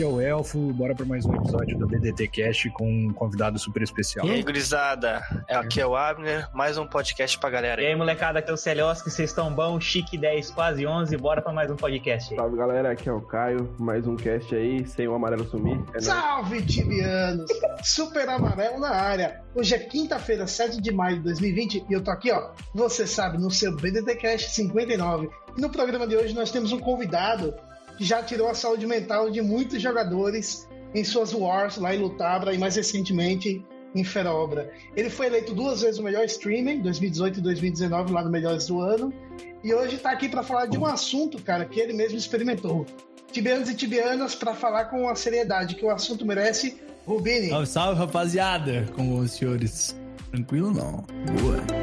Aqui é o Elfo, bora para mais um episódio do BDT Cast com um convidado super especial. E aí, gurizada, aqui é o Abner, mais um podcast pra galera. E aí, molecada, aqui é o Celioski, vocês estão bom? Chique 10, quase 11, bora para mais um podcast. Salve, galera, aqui é o Caio, mais um cast aí, sem o amarelo sumir. É Salve, tibianos! Super amarelo na área. Hoje é quinta-feira, 7 de maio de 2020 e eu tô aqui, ó, você sabe, no seu BDT Cast 59. E no programa de hoje nós temos um convidado já tirou a saúde mental de muitos jogadores em suas wars lá em Lutabra e mais recentemente em Ferobra. Ele foi eleito duas vezes o melhor streamer, 2018 e 2019, lá no Melhores do Ano, e hoje está aqui para falar de um assunto, cara, que ele mesmo experimentou. Tibianos e tibianas, para falar com a seriedade que o assunto merece, Rubini. Salve, salve, rapaziada! Como os senhores? Tranquilo não? Boa.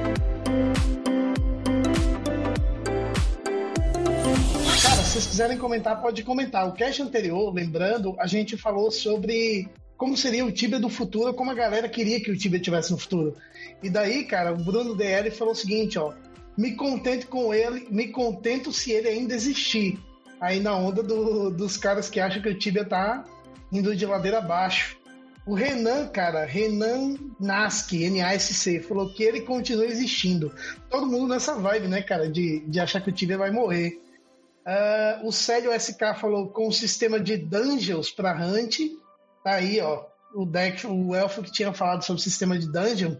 Vocês quiserem comentar, pode comentar. O cast anterior, lembrando, a gente falou sobre como seria o Tibia do futuro, como a galera queria que o Tibia tivesse no futuro. E daí, cara, o Bruno DL falou o seguinte, ó, me contento com ele, me contento se ele ainda existir. Aí na onda do, dos caras que acham que o Tibia tá indo de ladeira abaixo. O Renan, cara, Renan Nasky, N-A-S-C, falou que ele continua existindo. Todo mundo nessa vibe, né, cara, de, de achar que o Tibia vai morrer. Uh, o Célio SK falou com o sistema de dungeons para Hunt. Tá aí, ó. O deck, o Elfo que tinha falado sobre o sistema de dungeon.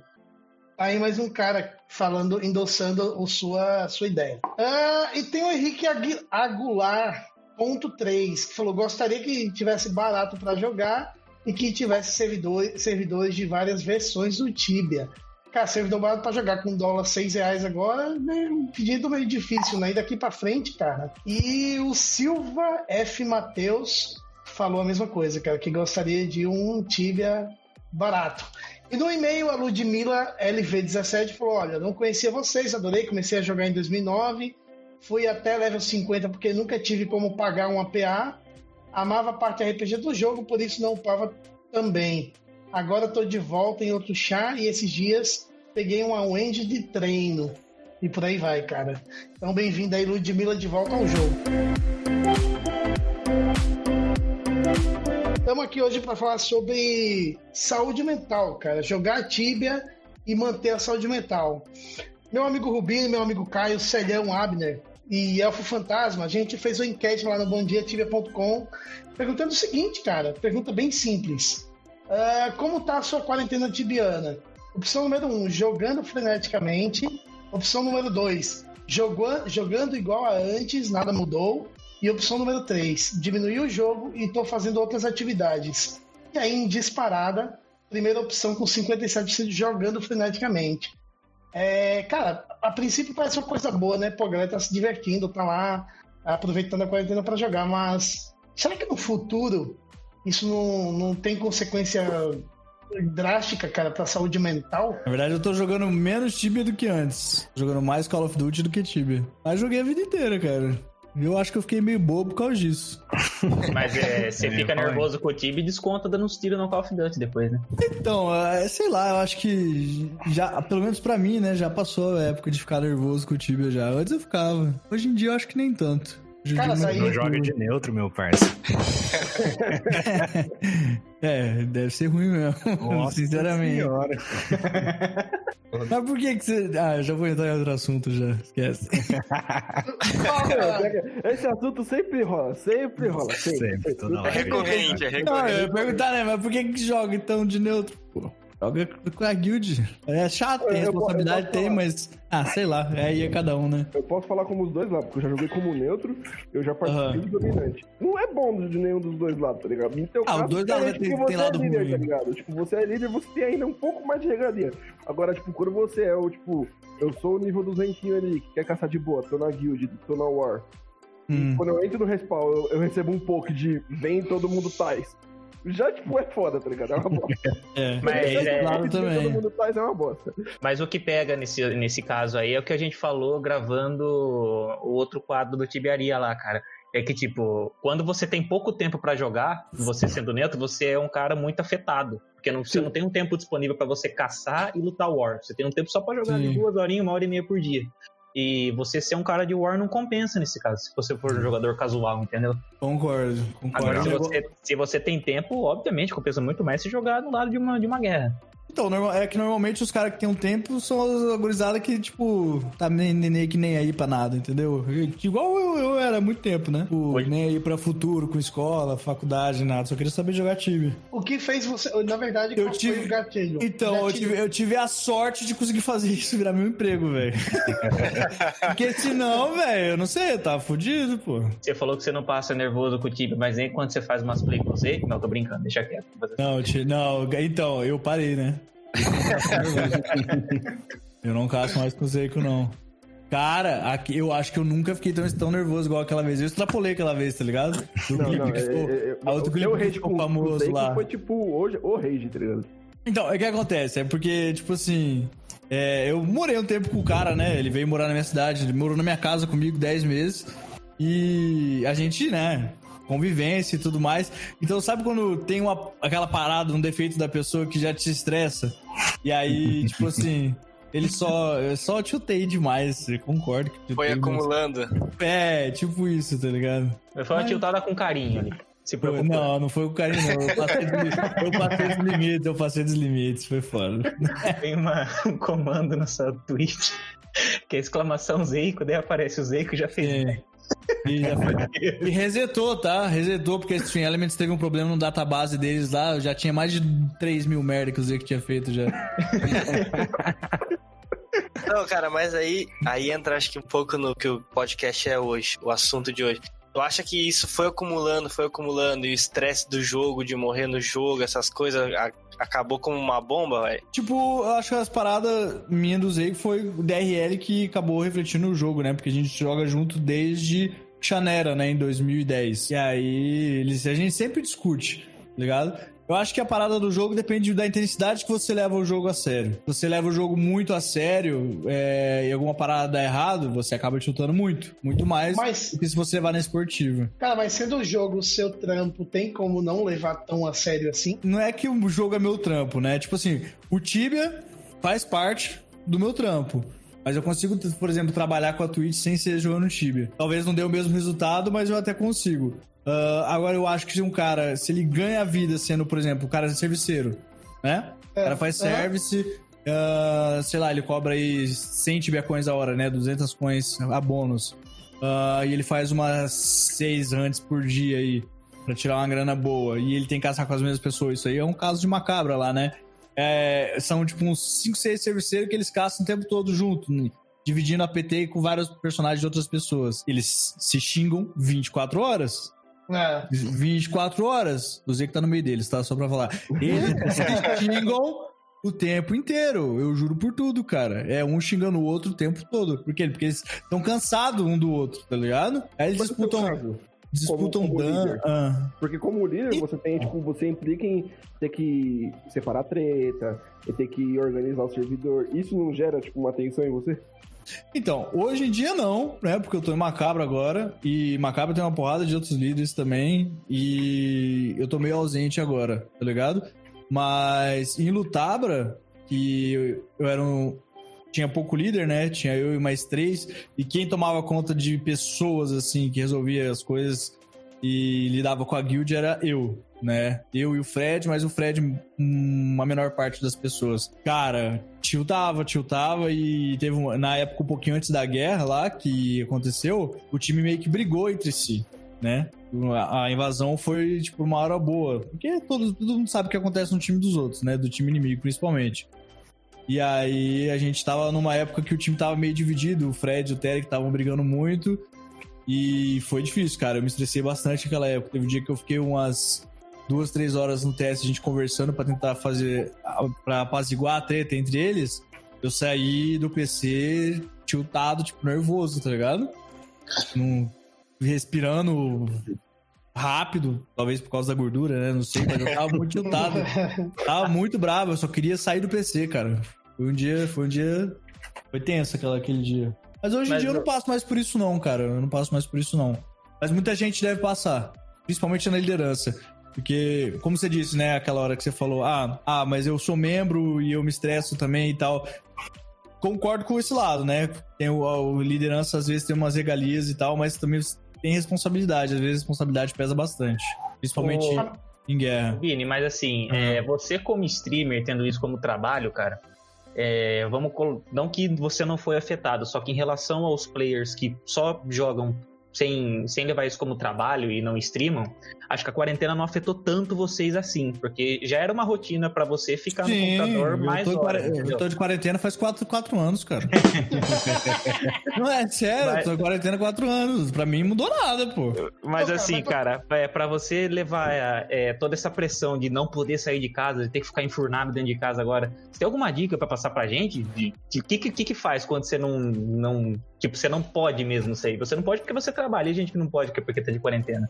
Tá aí mais um cara falando, endossando a sua, sua ideia. Uh, e tem o Henrique Aguilar, ponto 3, que falou: gostaria que tivesse barato para jogar e que tivesse servidor, servidores de várias versões do Tibia. Cara, servidor barato pra jogar com dólar 6 reais agora, né, um pedido meio difícil, né? E daqui pra frente, cara. E o Silva F. Matheus falou a mesma coisa, cara, que gostaria de um Tibia barato. E no e-mail, a Ludmilla LV17 falou: Olha, não conhecia vocês, adorei, comecei a jogar em 2009, fui até level 50 porque nunca tive como pagar um APA, amava a parte RPG do jogo, por isso não upava também. Agora estou de volta em outro chá e esses dias peguei uma Wendy de treino. E por aí vai, cara. Então, bem-vindo aí, Ludmilla, de volta ao jogo. Estamos aqui hoje para falar sobre saúde mental, cara. Jogar Tibia e manter a saúde mental. Meu amigo Rubinho, meu amigo Caio, Celhão Abner e Elfo Fantasma, a gente fez uma enquete lá no bomdiatibia.com perguntando o seguinte, cara. Pergunta bem simples. Uh, como tá a sua quarentena tibiana? Opção número 1, um, jogando freneticamente. Opção número 2, jogando, jogando igual a antes, nada mudou. E opção número 3, diminuir o jogo e estou fazendo outras atividades. E aí, em disparada, primeira opção com 57% jogando freneticamente. É, cara, a princípio parece uma coisa boa, né? Pô, a galera tá se divertindo, tá lá aproveitando a quarentena para jogar, mas será que no futuro isso não, não tem consequência drástica, cara, pra saúde mental. Na verdade, eu tô jogando menos Tibia do que antes. Jogando mais Call of Duty do que Tibia. Mas joguei a vida inteira, cara. Eu acho que eu fiquei meio bobo por causa disso. Mas é, você fica nervoso com o Tibia e desconta dando uns tiros no Call of Duty depois, né? Então, é, sei lá, eu acho que já, pelo menos pra mim, né, já passou a época de ficar nervoso com o Tibia já. Antes eu ficava. Hoje em dia eu acho que nem tanto. Cara. Não joga de neutro, meu parça. é, deve ser ruim mesmo. Nossa sinceramente. Senhora. Mas por que que você... Ah, já vou entrar em outro assunto já. Esquece. Esse assunto sempre rola, sempre rola. Sempre, sempre toda hora. É recorrente, é recorrente. Não, eu ia perguntar, né? Mas por que que joga então de neutro? Pô. Joga com a guild. É chato, tem responsabilidade, tem, mas. Ah, sei lá, é aí é cada um, né? Eu posso falar como os dois lados, porque eu já joguei como neutro, eu já participei Aham. de dominante. Não é bom de nenhum dos dois lados, tá ligado? Teu Ah, os dois lados tem- porque tem lado é líder, ruim. tá ligado? Tipo, você é líder, você tem ainda um pouco mais de regalia. Agora, tipo, quando você é o, tipo, eu sou o nível do Zentinho ali, que quer caçar de boa, tô na guild, tô na war. Hum. Quando eu entro no respawn, eu, eu recebo um pouco de vem todo mundo tais. Já, tipo, é foda, tá ligado? É uma bosta. É, Mas é- lado Vem todo também. mundo tais é uma bosta. Mas o que pega nesse, nesse caso aí é o que a gente falou gravando o outro quadro do Tibiaria lá, cara. É que, tipo, quando você tem pouco tempo pra jogar, você sendo neutro, você é um cara muito afetado. Porque não, você não tem um tempo disponível pra você caçar e lutar War. Você tem um tempo só pra jogar Sim. de duas horinhas, uma hora e meia por dia. E você ser um cara de War não compensa nesse caso, se você for um jogador casual, entendeu? Concordo, Agora, se concordo. você, se você tem tempo, obviamente compensa muito mais se jogar do lado de uma, de uma guerra. Então, normal- é que normalmente os caras que tem um tempo são as gurizadas que, tipo, tá nem, nem, nem que nem aí pra nada, entendeu? Igual eu, eu era há muito tempo, né? Hoje- nem aí pra futuro, com escola, faculdade, nada. Só queria saber jogar time. O que fez você. Na verdade, Eu tive- foi o gatilho? Então, eu Gatilho. tive, eu tive a sorte de conseguir fazer isso virar meu emprego, velho. Porque senão, velho, eu não sei, eu tava fudido, pô. Você falou que você não passa nervoso com o time, mas nem quando você faz umas play com você. Não, tô brincando, deixa quieto. Não, ti- não, então, eu parei, né? Eu não caço mais com o Seiko, não. Cara, aqui, eu acho que eu nunca fiquei tão, tão nervoso igual aquela vez. Eu extrapolei aquela vez, tá ligado? O Não, clipe não, que é, ficou- é, é, a outro clipe que ficou com famoso Seiko lá. foi tipo hoje, o rage, tá ligado? Então, é o que acontece, é porque, tipo assim, é, eu morei um tempo com o cara, né? Ele veio morar na minha cidade, ele morou na minha casa comigo 10 meses. E a gente, né, convivência e tudo mais. Então, sabe quando tem uma, aquela parada, um defeito da pessoa que já te estressa? E aí, tipo assim, ele só. Eu só chutei demais, eu concordo que Foi chutei, mas- acumulando. É, tipo isso, tá ligado? Foi uma Mas- tiltada com carinho ali. Se Foi- preocupou. Não, não foi o carinho, não. Eu passei, dos, eu passei dos limites, eu passei dos limites, foi foda. Tem uma- um comando na sua Twitch que é exclamação Zeico, daí aparece o Zeico já fez. É. E, já foi- e resetou, tá? Resetou, porque Stream Elements teve um problema no database deles lá. Já tinha mais de 3 mil merda que o Zeke tinha feito já. Não, cara, mas aí, aí entra acho que um pouco no que o podcast é hoje, o assunto de hoje. Tu acha que isso foi acumulando, foi acumulando, e o estresse do jogo, de morrer no jogo, essas coisas, a- acabou como uma bomba, velho? Tipo, eu acho que as paradas minhas do Zeke foi o DRL que acabou refletindo no jogo, né? Porque a gente joga junto desde Chanera, né? Em 2010. E aí, eles, a gente sempre discute, tá ligado? Eu acho que a parada do jogo depende da intensidade que você leva o jogo a sério. Se você leva o jogo muito a sério é, e alguma parada dá errado, você acaba chutando muito. Muito mais Mas- do que se você levar na esportiva. Cara, mas sendo o jogo o seu trampo, tem como não levar tão a sério assim? não é que o jogo é meu trampo, né? Tipo assim, o Tibia faz parte do meu trampo. Mas eu consigo, por exemplo, trabalhar com a Twitch sem ser jogando Tibia. Talvez não dê o mesmo resultado, mas eu até consigo. Ah, agora eu acho que se um cara, se ele ganha a vida sendo, por exemplo, o cara é serviceiro, né? O cara faz aham. service, ah, sei lá, ele cobra aí 100 Tibia coins a hora, né? 200 coins a bônus. Ah, e ele faz umas 6 hunts por dia aí pra tirar uma grana boa e ele tem que caçar com as mesmas pessoas. Isso aí é um caso de macabra lá, né? É, são tipo uns 5, 6 serviceiros que eles caçam o tempo todo junto, né? dividindo a PT com vários personagens de outras pessoas. Eles se xingam 24 horas. É. 24 horas. O que tá no meio deles, tá? Só pra falar. Eles se xingam o tempo inteiro. Eu juro por tudo, cara. É um xingando o outro o tempo todo. Por quê? Porque eles estão cansados um do outro, tá ligado? Aí eles Mas disputam. Disputam como dan. líder. Ah. Porque como líder, você tem, tipo, você implica em ter que separar treta, em ter que organizar o servidor. Isso não gera, tipo, uma tensão em você? Então, hoje em dia não, né? Porque eu tô em Macabro agora. E Macabro tem uma porrada de outros líderes também. E eu tô meio ausente agora, tá ligado? Mas em Lutabra, que eu, eu era um. Tinha pouco líder, né? Tinha eu e mais três. E quem tomava conta de pessoas, assim, que resolvia as coisas e lidava com a guild era eu, né? Eu e o Fred, mas o Fred, uma menor parte das pessoas. Cara, tiltava, tiltava e teve uma, na época um pouquinho antes da guerra lá que aconteceu, o time meio que brigou entre si, né? A, a invasão foi, tipo, uma hora boa. Porque todo, todo mundo sabe o que acontece no time dos outros, né? Do time inimigo, principalmente. E aí a gente tava numa época que o time tava meio dividido, o Fred e o Terry estavam brigando muito. E foi difícil, cara. Eu me estressei bastante naquela época. Teve um dia que eu fiquei umas duas, três horas no teste, a gente conversando para tentar fazer. para apaziguar a treta entre eles. Eu saí do PC tiltado, tipo, nervoso, tá ligado? Num, respirando rápido, talvez por causa da gordura, né? Não sei, mas eu tava muito tiltado. tava muito bravo, eu só queria sair do PC, cara. Foi um dia, foi um dia. Foi tenso aquela, aquele dia. Mas hoje em dia eu não passo mais por isso, não, cara. Eu não passo mais por isso, não. Mas muita gente deve passar. Principalmente na liderança. Porque, como você disse, né, aquela hora que você falou, ah, ah, mas eu sou membro e eu me estresso também e tal. Concordo com esse lado, né? Tem o, a liderança, às vezes, tem umas regalias e tal, mas também tem responsabilidade. Às vezes, a responsabilidade pesa bastante. Principalmente Ô, em guerra. Vini, mas assim, uhum. é, você como streamer, tendo isso como trabalho, cara, é, vamos não que você não foi afetado, só que em relação aos players que só jogam sem, sem levar isso como trabalho e não streamam, acho que a quarentena não afetou tanto vocês assim, porque já era uma rotina para você ficar Sim, no computador mais eu horas. Eu tô de quarentena faz 4, quatro anos, cara. não é sério, Mas... eu tô de quarentena 4 anos. Pra mim mudou nada, pô. Mas assim, cara, é, para você levar é, é, toda essa pressão de não poder sair de casa, de ter que ficar enfurnado dentro de casa agora, você tem alguma dica para passar pra gente? De o que, que, que faz quando você não, não. Tipo, você não pode mesmo sair? Você não pode porque você trabalha e gente que não pode porque tá de quarentena.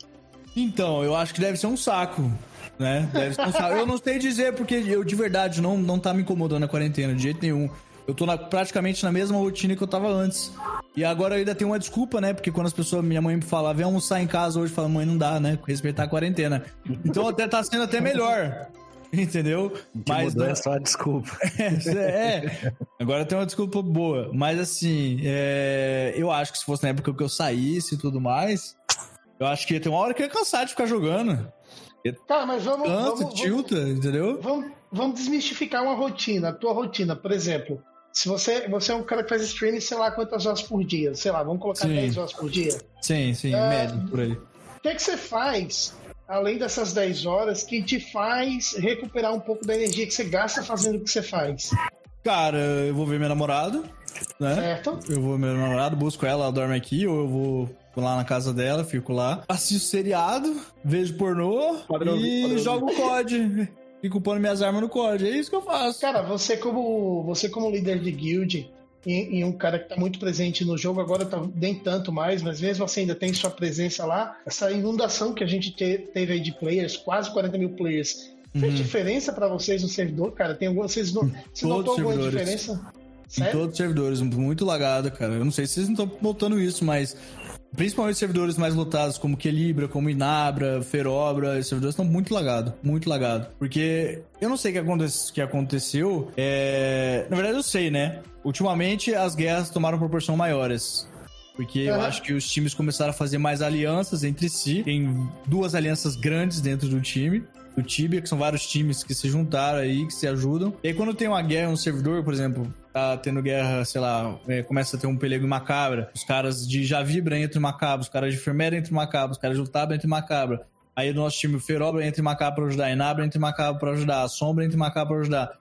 Então, eu acho que deve ser um saco, né? Deve ser um saco. Eu não sei dizer porque eu de verdade não, não tá me incomodando a quarentena de jeito nenhum. Eu tô na, praticamente na mesma rotina que eu tava antes. E agora eu ainda tenho uma desculpa, né? Porque quando as pessoas, minha mãe me fala, vem almoçar em casa hoje, fala, mãe, não dá, né? Respeitar a quarentena. Então até tá sendo até melhor. Entendeu? Que Mas não é só a desculpa. É, é, agora tem uma desculpa boa. Mas assim, é... eu acho que se fosse na época que eu saísse e tudo mais, eu acho que ia ter uma hora que ia cansar de ficar jogando. Tá, mas vamos. Cansa, vamos, tilta, vamos, entendeu? Vamos, vamos desmistificar uma rotina. A tua rotina, por exemplo. Se você, você é um cara que faz streaming, sei lá quantas horas por dia. Sei lá, vamos colocar sim. 10 horas por dia. Sim, sim, é, médio, por aí. O que, é que você faz, além dessas 10 horas, que te faz recuperar um pouco da energia que você gasta fazendo o que você faz? Cara, eu vou ver minha namorada, né? Certo. Eu vou ver minha namorada, busco ela, ela dorme aqui, ou eu vou lá na casa dela, fico lá, assisto seriado, vejo pornô padrão, e padrão. jogo COD. Fico pondo minhas armas no COD. É isso que eu faço. Cara, você como, você como líder de guild e, e um cara que tá muito presente no jogo, agora tá nem tanto mais, mas mesmo assim ainda tem sua presença lá. Essa inundação que a gente te, teve aí de players, quase 40 mil players, fez uhum. diferença para vocês no servidor, cara? Tem alguma, vocês, você notou alguma diferença? Sério? Em todos os servidores, muito lagado, cara. Eu não sei se vocês não estão notando isso, mas Principalmente servidores mais lotados, como Quelibra, como Inabra, Ferobra, esses servidores estão muito lagados, muito lagados. Porque eu não sei o que, aconte que aconteceu. É... Na verdade, eu sei, né? Ultimamente, as guerras tomaram proporção maiores. Porque eu acho que os times começaram a fazer mais alianças entre si. Tem duas alianças grandes dentro do time do Tibia, que são vários times que se juntaram aí, que se ajudam. E aí, quando tem uma guerra, um servidor, por exemplo, tá tendo guerra, sei lá, é, começa a ter um pelego Macabra, os caras de Javibra entram em Macabra, os caras de Fermeira entram em Macabra, os caras de Utaba entram em Macabra. Aí o nosso time, o Ferobra entra em Macabra pra ajudar, Inabra entra em Macabra pra ajudar, a Sombra entra em Macabra pra ajudar.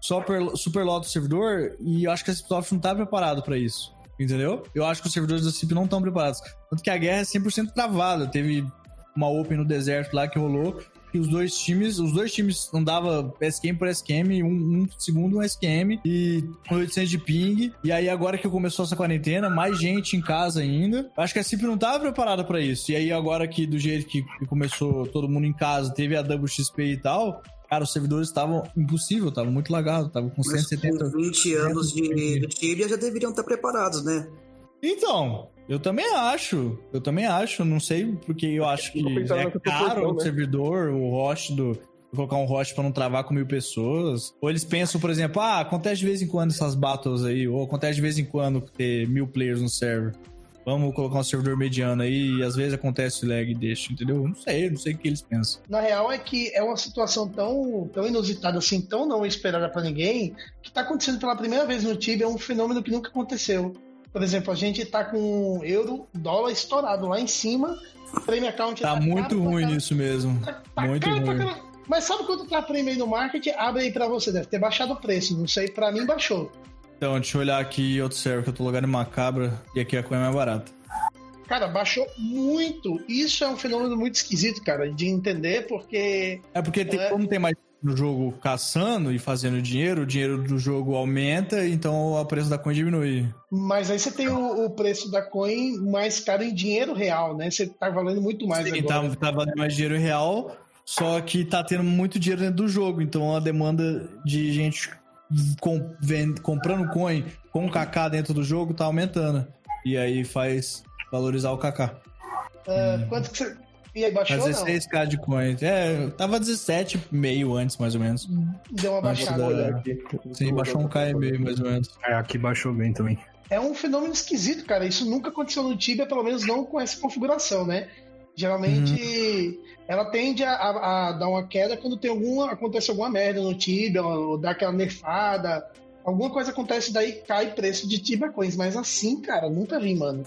Super, super lota o servidor e eu acho que a Cipsoft não tá preparado para isso. Entendeu? Eu acho que os servidores da CIP não estão preparados. Tanto que a guerra é 100% travada. Teve uma Open no deserto lá que rolou que os dois times, os dois times andavam SQM por SQM, um, um segundo um SQM e 800 de ping. E aí agora que começou essa quarentena, mais gente em casa ainda. Acho que a CIP não estava preparada para isso. E aí agora que do jeito que começou todo mundo em casa, teve a WXP e tal, Cara, os servidores estavam impossível, estavam muito lagados, estavam com Mas 170... Com 20 anos de, de Tibia já deveriam estar preparados, né? Então, eu também acho. Eu também acho. Não sei porque eu acho que é caro o né? servidor, o host do. Colocar um host pra não travar com mil pessoas. Ou eles pensam, por exemplo, ah, acontece de vez em quando essas battles aí, ou acontece de vez em quando ter mil players no server. Vamos colocar um servidor mediano aí e às vezes acontece lag e deixa, entendeu? Não sei, não sei o que eles pensam. Na real é que é uma situação tão, tão inusitada assim, tão não esperada para ninguém, que tá acontecendo pela primeira vez no Tibia, é um fenômeno que nunca aconteceu Por exemplo, a gente tá com euro, dólar estourado lá em cima, prêmio account Tá muito caro pra ruim caralho. nisso mesmo. Tá Muito caro pra ruim. Mas sabe quanto tá prêmio aí no market? Abre aí pra você, deve ter baixado o preço. Não sei, pra mim baixou. Então, deixa eu olhar aqui outro server que eu tô logado em Macabra e aqui a coisa é mais barata. Cara, baixou muito. Isso é um fenômeno muito esquisito, cara, de entender, porque É porque tem, É. como tem mais no jogo caçando e fazendo dinheiro, o dinheiro do jogo aumenta, então o preço da coin diminui. Mas aí você tem o, o preço da coin mais caro em dinheiro real, né? Você tá valendo muito mais Sim, agora. tá, tá valendo mais dinheiro real, só que tá tendo muito dinheiro dentro do jogo, então a demanda de gente com- vend- comprando coin com KK dentro do jogo tá aumentando. E aí faz valorizar o KK. Ah, Quanto que você. E aí, baixou Faz ou não? 16k de coin. É, tava 17,5 antes, mais ou menos. Deu uma Antes baixada. da- aqui. Sim, baixou um K e meio, mais ou menos. É, aqui baixou bem também. É um fenômeno esquisito, cara. Isso nunca aconteceu no Tibia, pelo menos não com essa configuração, né? Geralmente ela tende a, a- a dar uma queda quando tem alguma, acontece alguma merda no Tibia, ou dá aquela nerfada. Alguma coisa acontece, daí cai preço de Tibia Coins. Mas assim, cara, nunca vi, mano.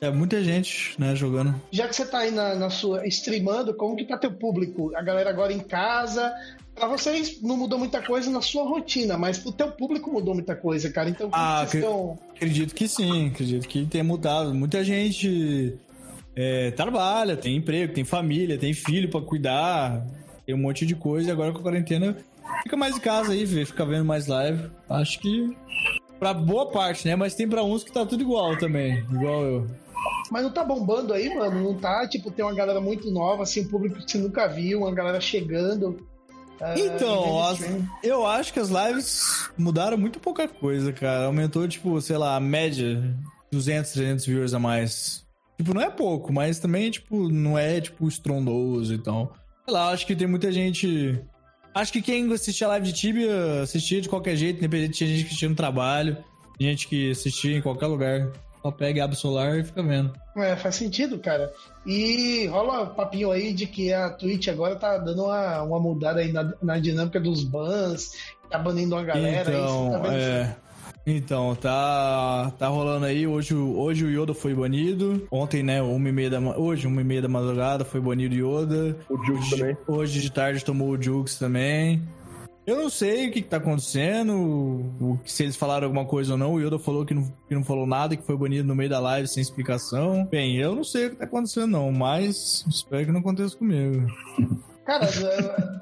É muita gente, né, jogando. Já que você tá aí na, na sua streamando, como que tá teu público? A galera agora em casa. Pra vocês não mudou muita coisa na sua rotina, mas pro teu público mudou muita coisa, cara. Então, Ah, que vocês estão. Acredito que sim, acredito que tenha mudado. Muita gente é, trabalha, tem emprego, tem família, tem filho pra cuidar, tem um monte de coisa. E agora com a quarentena fica mais em casa aí, vê, fica vendo mais live. Acho que pra boa parte, né? Mas tem pra uns que tá tudo igual também, igual eu. Mas não tá bombando aí, mano? Não tá? Tipo, tem uma galera muito nova, assim, um público que você nunca viu, uma galera chegando. ah, Então, as- eu acho que as lives mudaram muito pouca coisa, cara. Aumentou, tipo, sei lá, a média 200, 300 viewers a mais. Tipo, não é pouco, mas também, tipo, não é, tipo, estrondoso e tal. Sei lá, acho que tem muita gente... Acho que quem assistia a live de Tibia assistia de qualquer jeito, independente, tinha gente que assistia no trabalho, gente que assistia em qualquer lugar. Só pega, abre o celular e fica vendo. É, faz sentido, cara. E rola papinho aí de que a Twitch agora tá dando uma, uma mudada aí na, na dinâmica dos bans, tá banindo uma galera. aí, Então, tá vendo isso? é. Então, tá, tá rolando aí. Hoje, o- hoje o Yoda foi banido. Ontem, né, uma e meia da, hoje, uma e meia da madrugada, foi banido o Yoda. O Jukes Hoje, também. hoje de tarde tomou o Jukes também. Eu não sei o que, que tá acontecendo, se eles falaram alguma coisa ou não. O Yoda falou que não, que não falou nada, que foi banido no meio da live sem explicação. Bem, eu não sei o que tá acontecendo, não, mas espero que não aconteça comigo. Cara,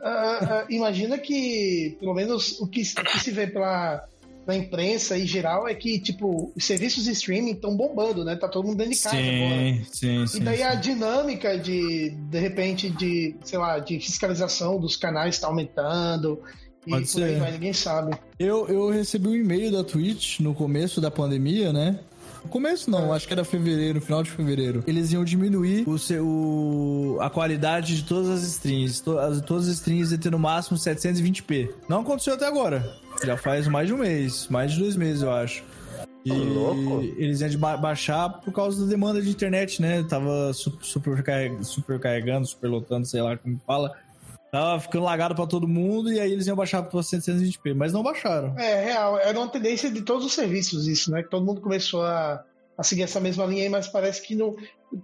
ah, ah, ah, imagina que, pelo menos, o que, o que se vê pela, na imprensa em geral é que, tipo, os serviços de streaming estão bombando, né? Tá todo mundo dentro de casa agora. Sim, sim, sim. E daí sim. a dinâmica de, de repente, de, sei lá, de fiscalização dos canais está aumentando. E Pode por aí ser. vai, ninguém sabe. Eu, eu recebi um e-mail da Twitch no começo da pandemia, né? No começo não, acho que era fevereiro, final de fevereiro. Eles iam diminuir o, seu- o- a qualidade de todas as streams. To, as, todas as streams iam ter no máximo 720p. Não aconteceu até agora. Já faz mais de um mês, mais de dois meses, eu acho. E louco. eles iam de ba- baixar por causa da demanda de internet, né? Tava su- super, carreg- super carregando, super lotando, sei lá como fala. Tava ficando lagado pra todo mundo e aí eles iam baixar pra 720p, mas não baixaram. É, real, era uma tendência de todos os serviços isso, né? Que todo mundo começou a, a seguir essa mesma linha aí, mas parece que não.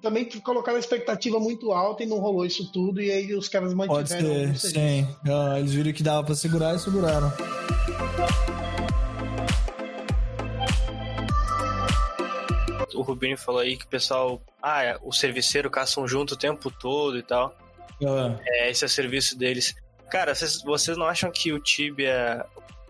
Também colocaram a expectativa muito alta e não rolou isso tudo, e aí os caras Pode mantiveram ser, o serviço. sim. Ah, eles viram que dava pra segurar e seguraram. O Rubinho falou aí que o pessoal. Ah, é, o serviceiro caçam junto o tempo todo e tal. Ah, É, esse é o serviço deles. Cara, vocês, vocês não acham que o Tibia,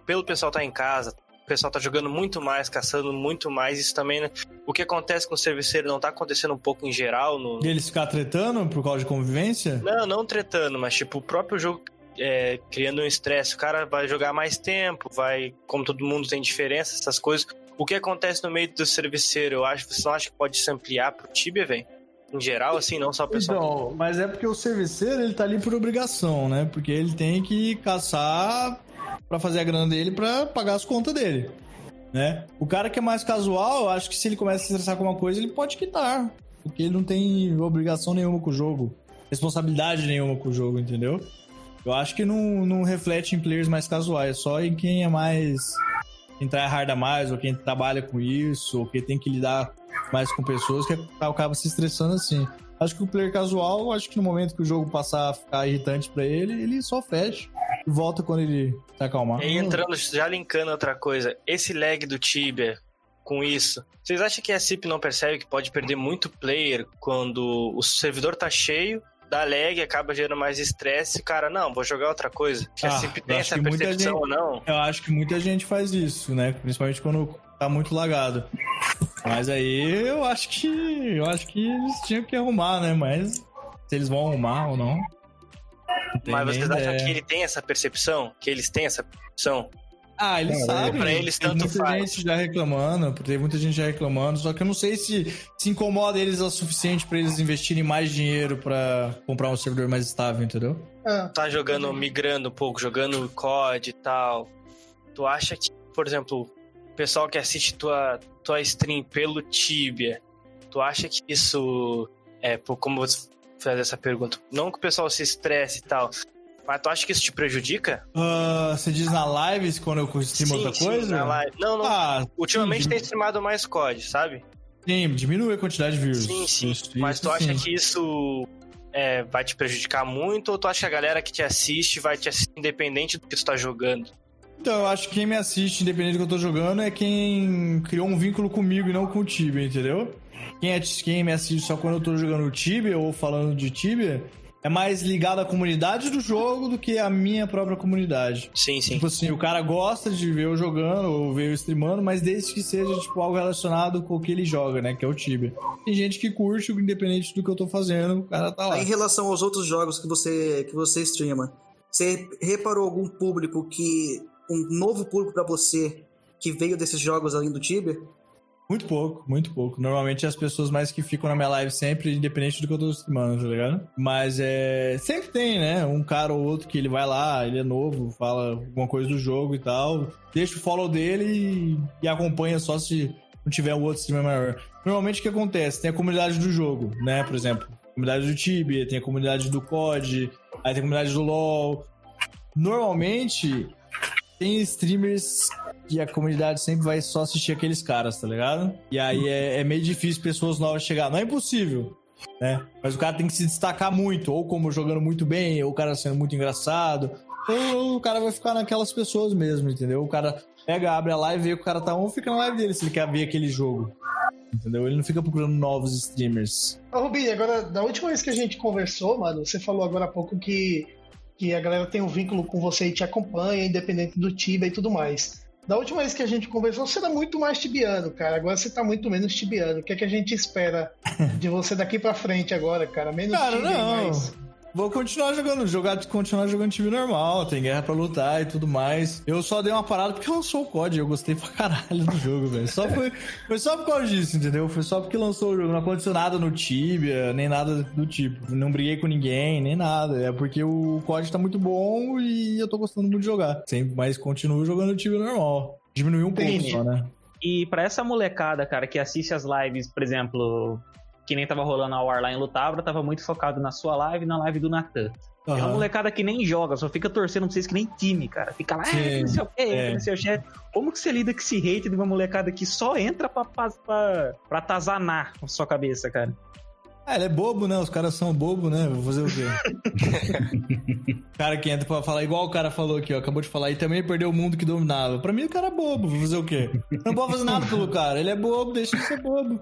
pelo pessoal tá em casa, o pessoal tá jogando muito mais, caçando muito mais, isso também, né? O que acontece com o serviceiro não tá acontecendo um pouco em geral no. E eles ficar tretando por causa de convivência? Não, não tretando, mas tipo, o próprio jogo é, criando um estresse. O cara vai jogar mais tempo, vai. Como todo mundo tem diferença, essas coisas. O que acontece no meio do serviceiro, eu acho, vocês não acham que pode se ampliar pro Tibia, velho? Em geral, assim, não só o pessoal. Então, mas é porque o serviceiro ele tá ali por obrigação, né? Porque ele tem que caçar pra fazer a grana dele pra pagar as contas dele, né? O cara que é mais casual, acho que se ele começa a se estressar com uma coisa, ele pode quitar, porque ele não tem obrigação nenhuma com o jogo, responsabilidade nenhuma com o jogo, entendeu? Eu acho que não, não reflete em players mais casuais, só em quem é mais quem tryharda mais, ou quem trabalha com isso, ou quem tem que lidar mais com pessoas, que acaba se estressando assim. Acho que o player casual, acho que no momento que o jogo passar a ficar irritante pra ele, ele só fecha e volta quando ele se acalmar. E entrando, já linkando outra coisa, esse lag do Tibia com isso, vocês acham que a CIP não percebe que pode perder muito player quando o servidor tá cheio, dá lag, acaba gerando mais estresse, cara, não, vou jogar outra coisa. Ah, CIP eu tem essa percepção gente- ou não, Eu acho que muita gente faz isso, né? Principalmente quando tá muito lagado. Mas aí eu acho que. Eu acho que eles tinham que arrumar, né? Mas se eles vão arrumar ou não. não mas vocês acham que ele tem essa percepção? Que eles têm essa percepção? Ah, eles Cara, sabem. pra eles tem tanto muita faz. gente já reclamando, tem muita gente já reclamando, só que eu não sei se se incomoda eles o suficiente pra eles investirem mais dinheiro pra comprar um servidor mais estável, entendeu? Ah, tá jogando, migrando um pouco, jogando COD e tal, tu acha que, por exemplo, pessoal que assiste tua, tua stream pelo Tibia, tu acha que isso é, como você fazer essa pergunta? Não que o pessoal se estresse e tal, mas tu acha que isso te prejudica? Ah, você diz na live quando eu streamo outra sim, coisa? na live. Não, não. Ah, Ultimamente sim, tem streamado mais COD, sabe? sim, diminui a quantidade de views. Sim, sim. Isso- Mas tu acha sim. que isso é, vai te prejudicar muito ou tu acha que a galera que te assiste vai te assistir independente do que tu tá jogando? Então, eu acho que quem me assiste, independente do que eu tô jogando, é quem criou um vínculo comigo e não com o Tibia, entendeu? Quem, é, quem me assiste só quando eu tô jogando o Tibia ou falando de Tibia é mais ligado à comunidade do jogo do que à minha própria comunidade. Sim, sim. Tipo assim, o cara gosta de ver eu jogando ou ver eu streamando, mas desde que seja tipo, algo relacionado com o que ele joga, né? Que é o Tibia. Tem gente que curte, independente do que eu tô fazendo, o cara tá lá. Em relação aos outros jogos que você, que você streama, você reparou algum público que. Um novo público pra você que veio desses jogos além do Tibia? Muito pouco, muito pouco. Normalmente as pessoas mais que ficam na minha live sempre, independente do que eu tô streamando, tá ligado? Mas é. Sempre tem, né? Um cara ou outro que ele vai lá, ele é novo, fala alguma coisa do jogo e tal. Deixa o follow dele e, e acompanha só se não tiver um outro streamer maior. Normalmente o que acontece? Tem a comunidade do jogo, né? Por exemplo, a comunidade do Tibia, tem a comunidade do COD, aí tem a comunidade do LoL. Normalmente tem streamers que a comunidade sempre vai só assistir aqueles caras, tá ligado? E aí é, é meio difícil pessoas novas chegar. Não é impossível, né? Mas o cara tem que se destacar muito, ou como jogando muito bem, ou o cara sendo muito engraçado, ou o cara vai ficar naquelas pessoas mesmo, entendeu? O cara pega, abre a live, vê que o cara tá on, fica na live dele se ele quer ver aquele jogo. Entendeu? Ele não fica procurando novos streamers. Ô, Rubinho, agora, da última vez que a gente conversou, mano, você falou agora há pouco que, que a galera tem um vínculo com você e te acompanha, independente do Tibia e tudo mais. Da última vez que a gente conversou, você era muito mais tibiano, cara. Agora você tá muito menos tibiano. O que é que a gente espera de você daqui pra frente agora, cara? Menos Cara, tibia e não. mais. Vou continuar jogando, jogar, continuar jogando time normal, tem guerra pra lutar e tudo mais. Eu só dei uma parada porque lançou o COD, eu gostei pra caralho do jogo, velho. Só foi, foi só por causa disso, entendeu? Foi só porque lançou o jogo, não aconteceu nada no Tibia, nem nada do tipo. Não briguei com ninguém, nem nada. É porque o COD tá muito bom e eu tô gostando muito de jogar. Sempre, mas continuo jogando Tibia normal. Diminuiu um pouco só, né? E pra essa molecada, cara, que assiste as lives, por exemplo, que nem tava rolando a Warline Lutabra, tava muito focado na sua live e na live do Natan. É uma molecada que nem joga, só fica torcendo pra vocês que nem time, cara. Fica lá, Sim, é, que não sei o quê, é. que não sei o quê. Como que você lida com esse hate de uma molecada que só entra pra, pra, pra, pra atazanar a sua cabeça, cara? Ah, ele é bobo, né? Os caras são bobo, né? Vou fazer o quê? o cara que entra pra falar igual o cara falou aqui, ó. Acabou de falar, e também perdeu o mundo que dominava. Pra mim, o cara é bobo. Vou fazer o quê? Não pode fazer nada pelo cara. Ele é bobo, deixa ele ser bobo.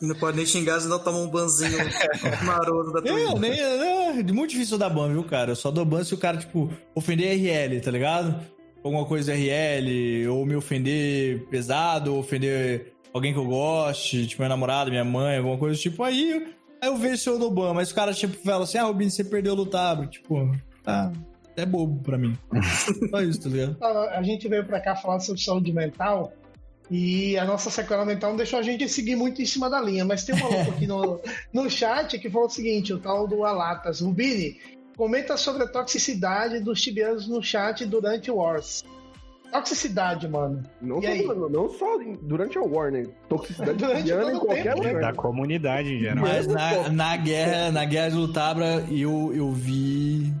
Não pode nem xingar, senão toma um banzinho maroto da tua nem, é muito difícil eu dar ban, viu, cara? Eu só dou ban se o cara, tipo, ofender RL, tá ligado? Alguma coisa RL, ou me ofender pesado, ou ofender alguém que eu goste, tipo, minha namorada, minha mãe, alguma coisa tipo. Aí, aí eu vejo se eu dou ban, mas o cara, tipo, fala assim, ah, Rubinho, você perdeu o lutável. Tipo, tá, é bobo pra mim. Só isso, tá ligado? A a gente veio pra cá falar sobre saúde mental e a nossa sequela mental não deixou a gente seguir muito em cima da linha. Mas tem um maluco aqui no, no chat que falou o seguinte: o tal do Alatas. Rubini, comenta sobre a toxicidade dos tibianos no chat durante o Wars. Toxicidade, mano. Não E só, aí? mano, não só durante a Warner. Toxicidade Durante em o qualquer tempo, né? lugar. Da comunidade em geral. Mas na, na guerra, na guerra de Lutabra, eu, eu vi.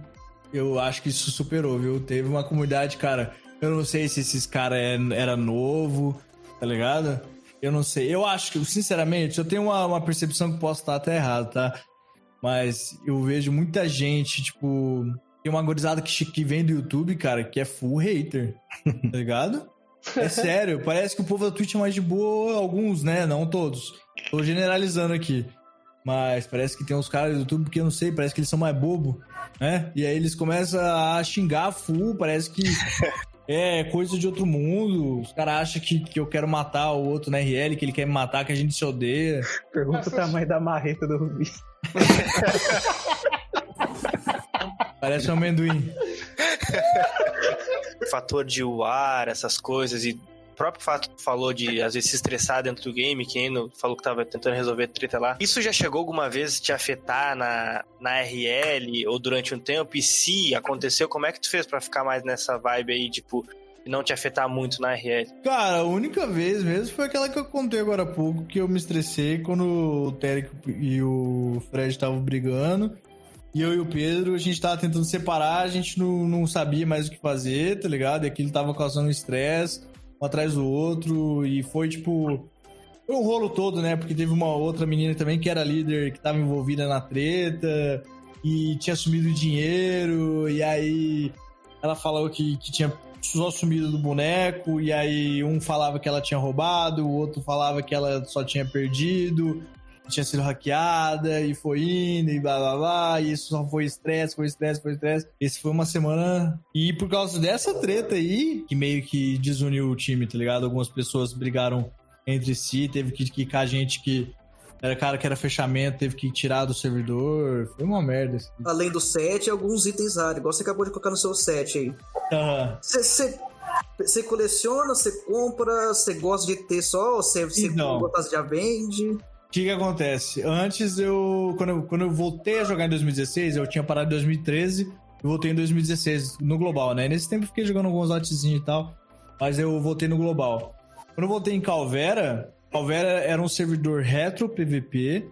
Eu acho que isso superou, viu? Teve uma comunidade, cara. Eu não sei se esses caras é- era novo, tá ligado? Eu não sei. Eu acho que, sinceramente, eu tenho uma, uma percepção que posso estar até errado, tá? Mas eu vejo muita gente, tipo. Tem uma gorizada que, que vem do YouTube, cara, que é full hater, tá ligado? É sério, parece que o povo da Twitch é mais de boa, alguns, né? Não todos. Tô generalizando aqui. Mas parece que tem uns caras do YouTube que eu não sei, parece que eles são mais bobo, né? E aí eles começam a xingar full, parece que é coisa de outro mundo. Os caras acham que, que eu quero matar o outro na RL, que ele quer me matar, que a gente se odeia. Pergunta o tamanho da marreta do Rubi. Parece um amendoim. fator de UAR, essas coisas, e próprio fato falou de às vezes se estressar dentro do game, que ainda falou que tava tentando resolver treta lá. Isso já chegou alguma vez te afetar na, na RL ou durante um tempo? E se aconteceu, como é que tu fez pra ficar mais nessa vibe aí, tipo, e não te afetar muito na RL? Cara, a única vez mesmo foi aquela que eu contei agora há pouco, que eu me estressei quando o Terek e o Fred estavam brigando. E eu e o Pedro, a gente tava tentando separar, a gente não, não sabia mais o que fazer, tá ligado? E aquilo tava causando estresse, um atrás do outro, e foi tipo. Foi um rolo todo, né? Porque teve uma outra menina também que era líder, que tava envolvida na treta, e tinha sumido dinheiro, e aí ela falou que, que tinha só sumido do boneco, e aí um falava que ela tinha roubado, o outro falava que ela só tinha perdido, tinha sido hackeada, e foi indo, e blá blá blá, e isso só foi estresse, foi estresse, foi estresse. Esse foi uma semana. E por causa dessa treta aí, que meio que desuniu o time, tá ligado? Algumas pessoas brigaram entre si, teve que quicar gente que. Era cara que era fechamento, teve que tirar do servidor. Foi uma merda. Assim. Além do set, alguns itens raros, igual você acabou de colocar no seu set aí. Você- Você você coleciona, você compra, você gosta de ter só, você, você Então. já vende. O que que acontece? Antes eu quando, eu. quando eu voltei a jogar em 2016, eu tinha parado em 2013 e voltei em 2016 no global, né? Nesse tempo eu fiquei jogando alguns lotezinhos e tal, mas eu voltei no global. Quando eu voltei em Calvera, Calvera era um servidor retro PVP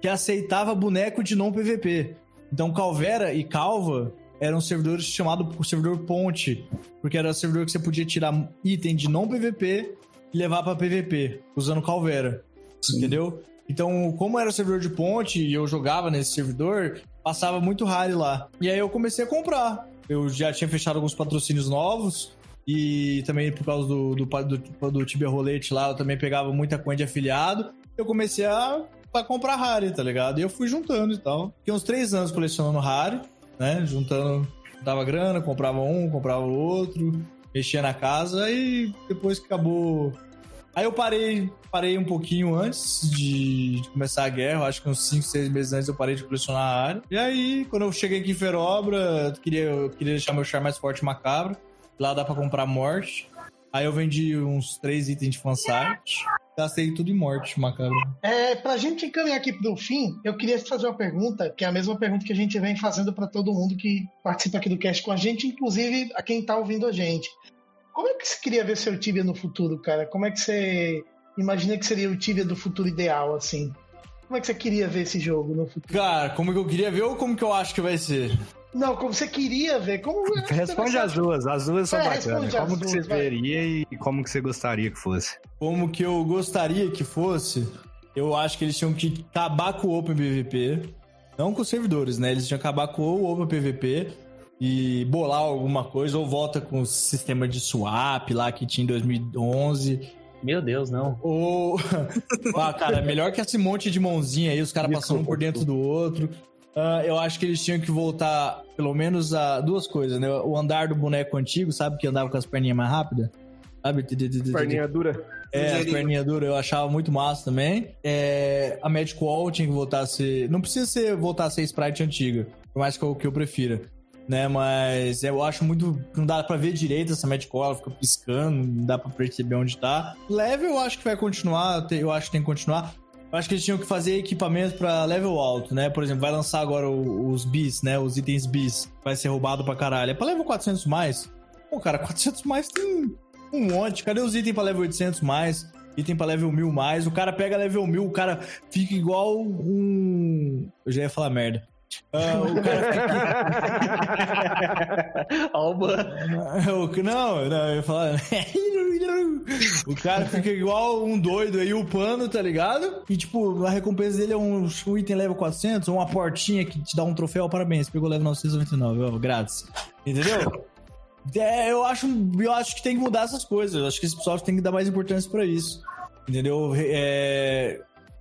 que aceitava boneco de não PVP. Então Calvera e Calva eram servidores chamados por servidor ponte, porque era servidor que você podia tirar item de não PVP e levar pra PVP, usando Calvera. Entendeu? Então, como era servidor de ponte e eu jogava nesse servidor, passava muito raro lá. E aí eu comecei a comprar. Eu já tinha fechado alguns patrocínios novos. E também por causa do, do, do, do Tibia Rolete lá, eu também pegava muita coisa de afiliado. Eu comecei a, a comprar Rare, tá ligado? E eu fui juntando e tal. Fiquei uns três anos colecionando Rare, né? Juntando, dava grana, comprava um, comprava outro, mexia na casa e depois que acabou Aí eu parei, parei um pouquinho antes de, começar a guerra, acho que uns 5, 6 meses antes eu parei de colecionar a área. E aí, quando eu cheguei aqui em Ferobra, eu queria, eu queria deixar meu char mais forte e macabro. Lá dá pra comprar morte. Aí eu vendi uns 3 itens de fansite. Gastei tudo em morte, macabro. É, pra gente encaminhar aqui pro fim, eu queria fazer uma pergunta, que é a mesma pergunta que a gente vem fazendo pra todo mundo que participa aqui do cast com a gente, inclusive a quem tá ouvindo a gente. Como é que você queria ver seu Tibia no futuro, cara? Como é que você imagina que seria o Tibia do futuro ideal, assim? Como é que você queria ver esse jogo no futuro? Cara, como que eu queria ver ou como que eu acho que vai ser? Não, como você queria ver? Como Responde as duas, as duas são É, bacanas. Como que você duas, vai. veria e como que você gostaria que fosse? Como que eu gostaria que fosse, eu acho que eles tinham que acabar com o Open PVP. Não com os servidores, né? Eles tinham que acabar com o Open PVP e bolar alguma coisa, ou volta com o sistema de swap lá que tinha em 2011. Meu Deus, não. Ou. ah, cara, melhor que esse monte de mãozinha aí, os caras passando um por dentro do outro. Ah, eu acho que eles tinham que voltar, pelo menos, a duas coisas, né? O andar do boneco antigo, sabe? Que andava com as perninhas mais rápidas. Sabe? Perninha dura. É, as Engenharia. perninhas duras eu achava muito massa também. É, a Magic Wall tinha que voltar a ser. Não precisa ser, voltar a ser sprite antiga, por mais que eu, que eu prefira. Né, mas eu acho muito. Não dá pra ver direito essa ela fica piscando, não dá pra perceber onde tá. Level eu acho que vai continuar, eu acho que tem que continuar. Eu acho que eles tinham que fazer equipamentos pra level alto, né? Por exemplo, vai lançar agora os bis, né? Os itens bis. Vai ser roubado pra caralho. É pra level 400 mais? Pô, cara, 400 mais tem um monte. Cadê os itens pra level 800 mais? Item pra level 1000 mais. O cara pega level 1000, o cara fica igual um. Eu já ia falar merda. Ah, o cara ban. O- Não, não, eu ia falar. O cara fica igual um doido aí, upando, tá ligado? E, tipo, a recompensa dele é um, um item level 400, ou uma portinha que te dá um troféu. Parabéns, pegou level 999, ó, grátis. Entendeu? É, eu acho, eu acho que tem que mudar essas coisas. Eu acho que esse pessoal tem que dar mais importância pra isso. Entendeu? É,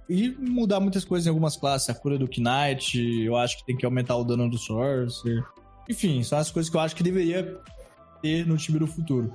E mudar muitas coisas em algumas classes. A cura do Knight, eu acho que tem que aumentar o dano do Sorcerer. Enfim, são as coisas que eu acho que deveria ter no time do futuro.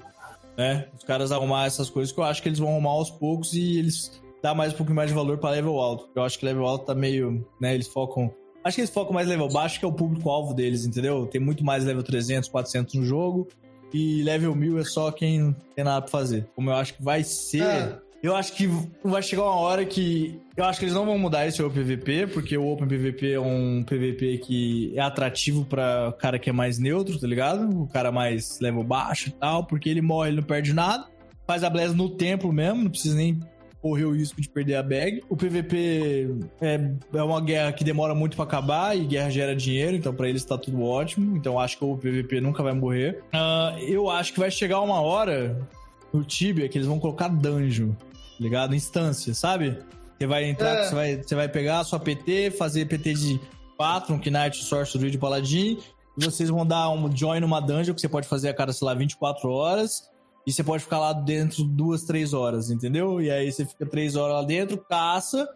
Né? Os caras arrumar essas coisas que eu acho que eles vão arrumar aos poucos e eles dar mais um pouquinho mais de valor pra level alto. Eu acho que level alto tá meio, né, eles focam Acho que eles focam mais level baixo, que é o público-alvo deles, entendeu? Tem muito mais level 300, 400 no jogo. E level 1000 é só quem tem nada pra fazer. Como eu acho que vai ser. É. Eu acho que vai chegar uma hora que. Eu acho que eles não vão mudar esse Open PVP, porque o Open PVP é um PVP que é atrativo pra cara que é mais neutro, tá ligado? O cara mais level baixo e tal, porque ele morre, ele não perde nada. Faz a Bless no templo mesmo, não precisa nem correr o risco de perder a bag. O PVP é, é uma guerra que demora muito pra acabar e guerra gera dinheiro, então pra eles tá tudo ótimo. Então acho que o PVP nunca vai morrer. Ah, eu acho que vai chegar uma hora no Tibia que eles vão colocar dungeon, tá ligado? Instância, sabe? Você vai entrar, É. você, vai, você vai pegar a sua PT, fazer PT de 4, um Knight, Sorcerer, Druid e Paladin. E vocês vão dar um join numa dungeon que você pode fazer a cada, sei lá, 24 horas. E você pode ficar lá dentro duas, três horas, entendeu? E aí você fica três horas lá dentro, caça.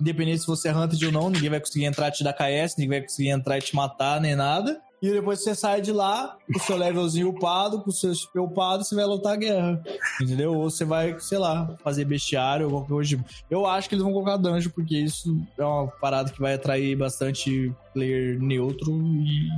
Independente se você é hunted ou não, ninguém vai conseguir entrar e te dar KS, ninguém vai conseguir entrar e te matar, nem nada. E depois você sai de lá, com o seu levelzinho upado, com o seu XP upado, você vai lutar a guerra. Entendeu? Ou você vai, sei lá, fazer bestiário ou qualquer coisa. tipo. Eu acho que eles vão colocar dungeon, porque isso é uma parada que vai atrair bastante player neutro e.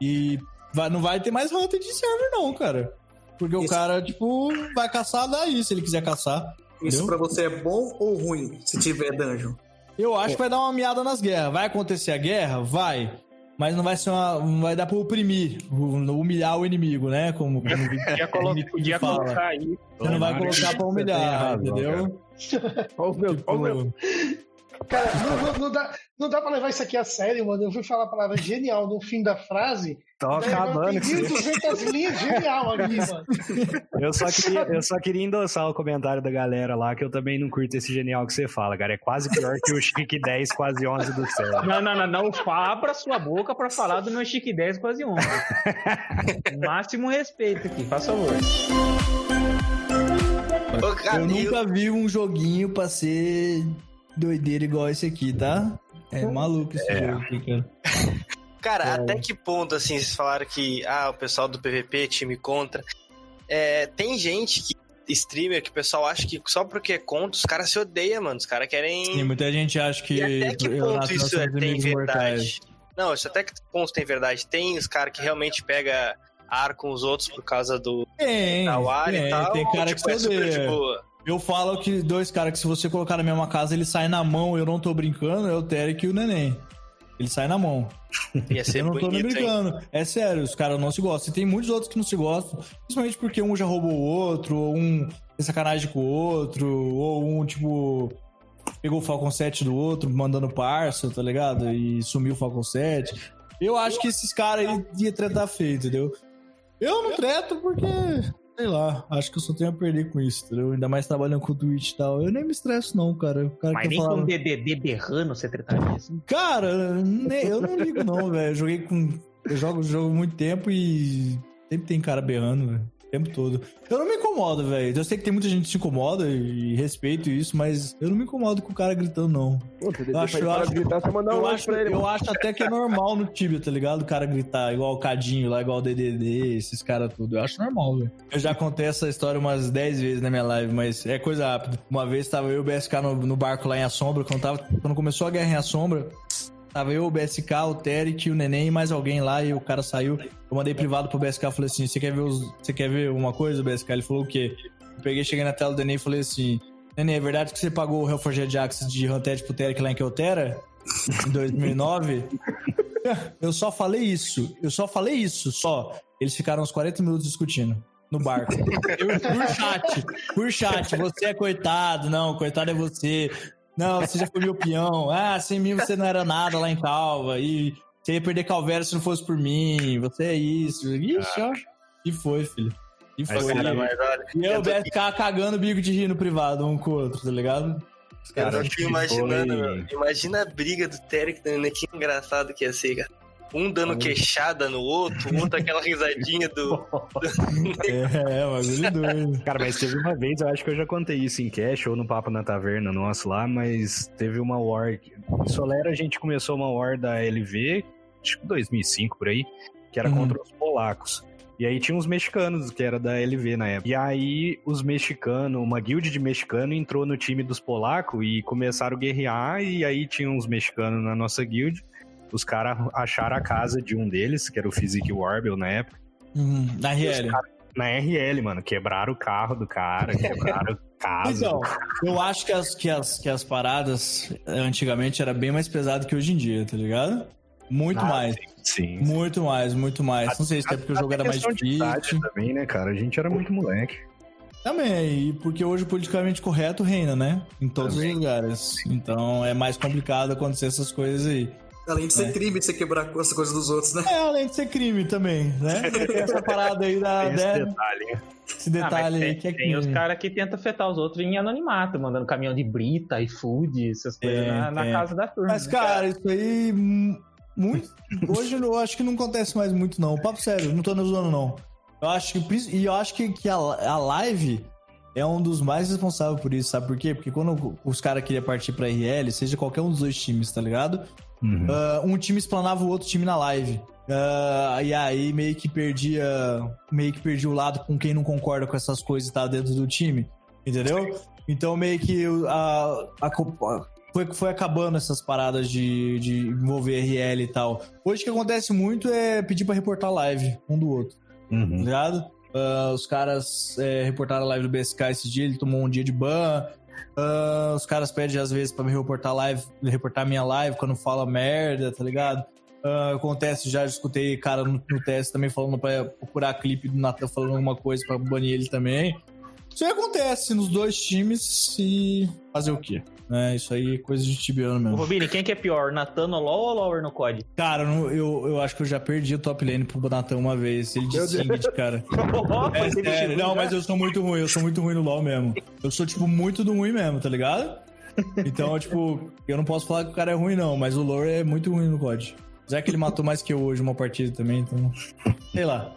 E vai- não vai ter mais hunted de server, não, cara. Porque o cara, tipo, vai caçar daí, se ele quiser caçar. Isso Entendeu? pra você é bom ou ruim, se tiver dungeon? Eu acho que vai dar uma miada nas guerras. Vai acontecer a guerra? Vai. Mas não vai ser uma. Não vai dar pra oprimir, humilhar o inimigo, né? Como, como o Podia, colo Vitor podia fala. colocar aí. Você não vai colocar pra você humilhar, razão, entendeu? Olha os meus, olha os meus. Cara, não, não- não dá, não dá pra levar isso aqui a sério, mano. Eu fui falar a palavra genial no fim da frase. Tô daí agora acabando com isso. 1.200 linhas genial aqui, mano. Eu só, queria, eu só queria endossar o comentário da galera lá, que eu também não curto esse genial que você fala, cara. É quase pior que o Chique 10, quase 11 do céu. Não, não, não, não. Abra sua boca pra falar do meu Chique 10 quase 11. Máximo respeito aqui, faz favor. Eu nunca vi um joguinho pra ser doideira igual esse aqui, tá? É maluco esse jogo aqui, cara. Cara, até que ponto, assim, vocês falaram que, ah, o pessoal do PVP, time contra. É, tem gente que, streamer, que o pessoal acha que só porque é contra, os caras se odeiam, mano. Os caras querem. Sim, muita gente acha que. e até que eu ponto isso é- tem inimigos mortais. verdade? Não, isso até que ponto tem verdade. Tem os caras que realmente pega ar com os outros por causa do Tem, da tem, e tal. tem ou, cara tipo, que é se super odeia. de boa. Eu falo que dois caras que se você colocar na mesma casa, ele sai na mão, eu não tô brincando, é o Terek e o Neném. Ele sai na mão. Ia ser eu não tô nem bonito, hein? brincando. É sério, os caras não se gostam. E tem muitos outros que não se gostam. Principalmente porque um já roubou o outro, ou um tem sacanagem com o outro, ou um, tipo, pegou o Falcon 7 do outro, mandando parça, tá ligado? E sumiu o Falcon 7. Eu acho que esses caras aí iam tretar feio, entendeu? Eu não treto porque, sei lá, acho que eu só tenho a perder com isso, entendeu? Ainda mais trabalhando com o Twitch e tal. Eu nem me estresso, não, cara. O cara Mas nem com falava... um DDD berrando você tretaria assim. Cara, ne- eu não ligo não, velho. Joguei com. Eu jogo jogo há muito tempo e sempre tem cara berrando, velho. O tempo todo. Eu não me incomodo, velho. Eu sei que tem muita gente que se incomoda e respeito isso, mas eu não me incomodo com o cara gritando, não. Pô, você Eu acho- eu acho- gritar, você mandar um Eu acho, pra ele. eu mano. acho até que é normal no Tibia, tá ligado? O cara gritar, igual o Cadinho lá, igual o DDD, esses caras tudo. Eu acho normal, velho. Eu já contei essa história umas 10 vezes na minha live, mas é coisa rápida. Uma vez tava eu e o BSK no, no barco lá em Assombra, quando, tava, quando começou a guerra em Assombra, tava eu, o BSK, o Terik, o Neném e mais alguém lá, e o cara saiu. Eu mandei privado pro BSK, falei assim, você quer ver os, você quer ver uma coisa, BSK? Ele falou o quê? Eu peguei, cheguei na tela do Neném e falei assim, Neném, é verdade que você pagou o Reforged Access de Hunted pro Terik lá em Keltera? Em 2009? Eu só falei isso. Eu só falei isso, só. Eles ficaram uns 40 minutos discutindo no barco. Eu, por chat. Por chat. Você é coitado. Não, coitado é você. Não, você já foi meu peão. Ah, sem mim você não era nada lá em Calva. E Você ia perder Calvério se não fosse por mim. Você é isso. Ixi, ó. E foi, filho. E Mas, foi. Cara, mas olha, E eu, eu tô Beto, aqui- ficava cagando o bico de rir no privado, um com o outro, tá ligado? eu tô Cara, aqui imaginando, foi- meu, imagina a briga do Terry e né? Que engraçado que ia ser, cara. Um dando queixada no outro, o outro aquela risadinha do. É, é, bagulho doido. Cara, mas teve uma vez, eu acho que eu já contei isso em cash ou no Papo na Taverna nosso lá, mas teve uma war. Em Solera a gente começou uma war da LV, acho que 2005 por aí, que era Uhum. contra os polacos. E aí tinha uns mexicanos, que era da LV na época. E aí os mexicanos, uma guild de mexicano entrou no time dos polacos e começaram a guerrear, e aí tinha uns mexicanos na nossa guild. Os caras acharam a casa de um deles, que era o Physique Warbel na época. Uhum, na RL. Na RL, mano, quebraram o carro do cara, quebraram casa. Então, eu acho que as, que, as, que as paradas eh, antigamente era bem mais pesado que hoje em dia, tá ligado? Muito Ah, mais. Sim. Muito mais, muito mais. Não sei se é porque o jogo era mais difícil. também, né, cara? A gente era muito moleque. Também, e porque hoje o politicamente correto reina, né? Em todos os lugares. Então é mais complicado acontecer essas coisas aí. Além de ser É. crime você quebrar essa coisa dos outros, né? É, além de ser crime também, né? Tem essa parada aí da. Tem esse né? detalhe. Esse Ah, detalhe tem, aí que é tem os crime. caras que tentam afetar os outros em anonimato, mandando caminhão de brita, iFood, essas coisas Tem, na, na casa da turma. Mas, cara, isso aí. hum, Muito. Hoje eu acho que não acontece mais muito, não. Papo sério, não tô zoando, não. Eu acho que. E eu acho que, que a, a live é um dos mais responsáveis por isso, sabe por quê? Porque quando os caras queriam partir pra RL, seja qualquer um dos dois times, tá ligado? Uhum. Ah, um time explanava o outro time na live. Ah, e aí meio que perdia. Meio que perdia o lado com quem não concorda com essas coisas e tá dentro do time. Entendeu? Então meio que a, a, a- foi, foi acabando essas paradas de, de envolver RL e tal. Hoje o que acontece muito é pedir pra reportar live um do outro, tá Uhum. ligado? Ah, os caras é, reportaram a live do BSK esse dia, ele tomou um dia de ban. Ah, os caras pedem às vezes pra me reportar live, reportar minha live quando fala merda, tá ligado? Ah, acontece, já escutei cara no, no teste também falando pra procurar clipe do Natan falando alguma coisa pra banir ele também. Isso acontece nos dois times e fazer o quê? É, isso aí é coisa de tibiano Ô, mesmo. Robini, quem que é pior, Natan no LoL ou Lower no COD? Cara, eu, eu, acho que eu já perdi o top lane pro Natan uma vez. Ele de Singed, cara. É sério, não, mas eu sou muito ruim, eu sou muito ruim no LoL mesmo. Eu sou, tipo, muito do ruim mesmo, tá ligado? Então, tipo, eu não posso falar que o cara é ruim, não, mas o lore é muito ruim no COD. Já que ele matou mais que eu hoje uma partida também, então. Sei lá.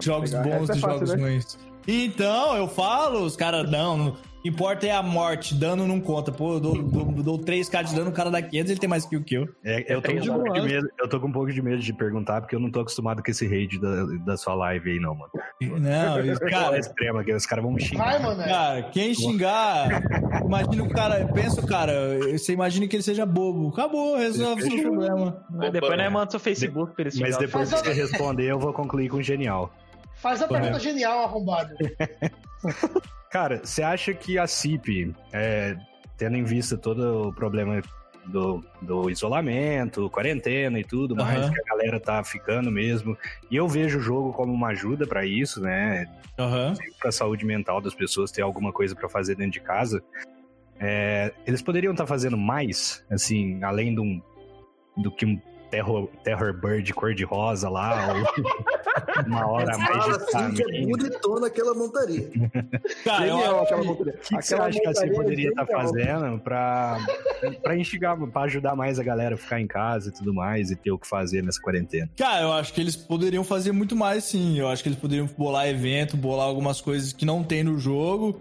Jogos bons é e fácil, jogos né? ruins. Então, eu falo, os caras, não, não. Importa é a morte, dano não conta. Pô, eu dou, dou, dou 3k de dano, o cara dá 500, ele tem mais kill que eu. É, eu, tô com um de pouco de medo, eu tô com um pouco de medo de perguntar, porque eu não tô acostumado com esse raid da, da sua live aí, não, mano. Não, isso, Cara, cara, extrema, que os caras vão xingar. Vai, mano. é. Cara, quem xingar, imagina o cara, pensa o cara, você imagina que ele seja bobo. Acabou, resolve o seu problema. Mas Depois nós manda seu Facebook pra eles Mas xingar. depois que Mas você responder, eu vou concluir com genial. Faz a pergunta genial, arrombado. Cara, você acha que a CIP, é, tendo em vista todo o problema do, do isolamento, quarentena e tudo mais, Aham. que a galera tá ficando mesmo, e eu vejo o jogo como uma ajuda pra isso, né? Aham. Pra saúde mental das pessoas ter alguma coisa pra fazer dentro de casa. É, eles poderiam estar fazendo mais, assim, além de um, do que um terror, terror bird cor-de-rosa lá, ou uma hora a mais de assim que é bonitona aquela montaria. Cara, Genial aquela que- montaria. O que, que você acha que a CIP montaria é poderia estar genial. fazendo pra, pra instigar, pra ajudar mais a galera a ficar em casa e tudo mais e ter o que fazer nessa quarentena? Cara, eu acho que eles poderiam fazer muito mais, sim. Eu acho que eles poderiam bolar evento, bolar algumas coisas que não tem no jogo.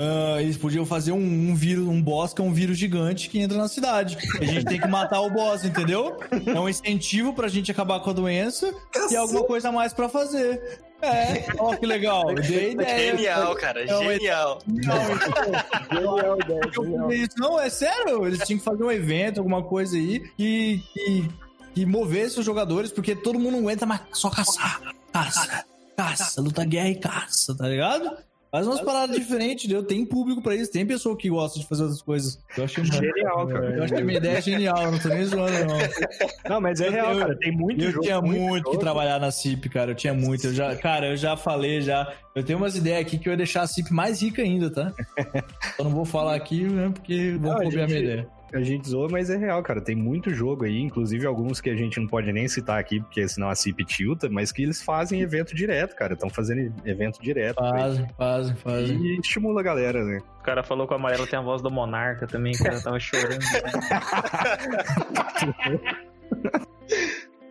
Ah, eles podiam fazer um, um vírus, um boss que é um vírus gigante que entra na cidade. A gente tem que matar o boss, entendeu? É um incentivo pra gente acabar com a doença e alguma coisa a mais pra fazer. É, ó que legal. Dei ideia. Genial, cara, mas- genial. Não, então, Genial ideia, eu genial. falei isso. Não, é sério. Eles tinham que fazer um evento, alguma coisa aí, que, que, que movesse os jogadores, porque todo mundo não aguenta mais só caçar. Caça, caça, luta guerra e caça, tá ligado? Faz umas paradas diferentes, entendeu? Tem público pra isso, tem pessoa que gosta de fazer outras coisas. Eu achei Genial, cara. Eu acho que a minha ideia é genial, não tô nem zoando, não. Não, mas é Eu- real, eu- cara. Tem muito Eu jogo. tinha muito que jogo. trabalhar na CIP, cara. Eu tinha muito. Eu já, cara, eu já falei já. Eu tenho umas ideias aqui que eu ia deixar a CIP mais rica ainda, tá? eu não vou falar aqui, né? Porque vão copiar a minha ideia. A gente zoa, mas é real, cara. Tem muito jogo aí, inclusive alguns que a gente não pode nem citar aqui, porque senão a CIP tilta, mas que eles fazem evento direto, cara. Estão fazendo evento direto. Fazem, fazem, fazem. E estimula a galera, né? O cara falou que o amarelo tem a voz do monarca também, que cara tava chorando.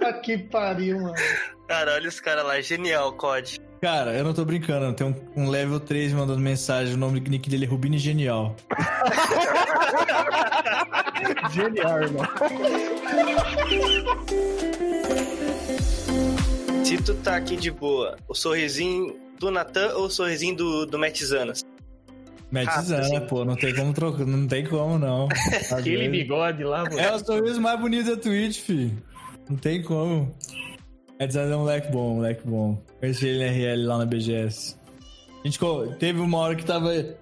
Ah, que pariu, mano. Cara, olha os caras lá, genial, COD. Cara, eu não tô brincando. Tem um, um level 3 mandando mensagem. O nome do nick dele é Rubini Genial. Genial, irmão. Se tu tá aqui de boa, o sorrisinho do Natan ou o sorrisinho do, do Metzanas? Metizana, assim. pô. Não tem como trocar. Não tem como, não. Aquele bigode lá, mano. É o sorriso mais bonito da Twitch, fi. Não tem como. Metizana é um moleque bom, moleque bom. Conheci ele na RL lá na BGS. A gente teve uma hora que tava eu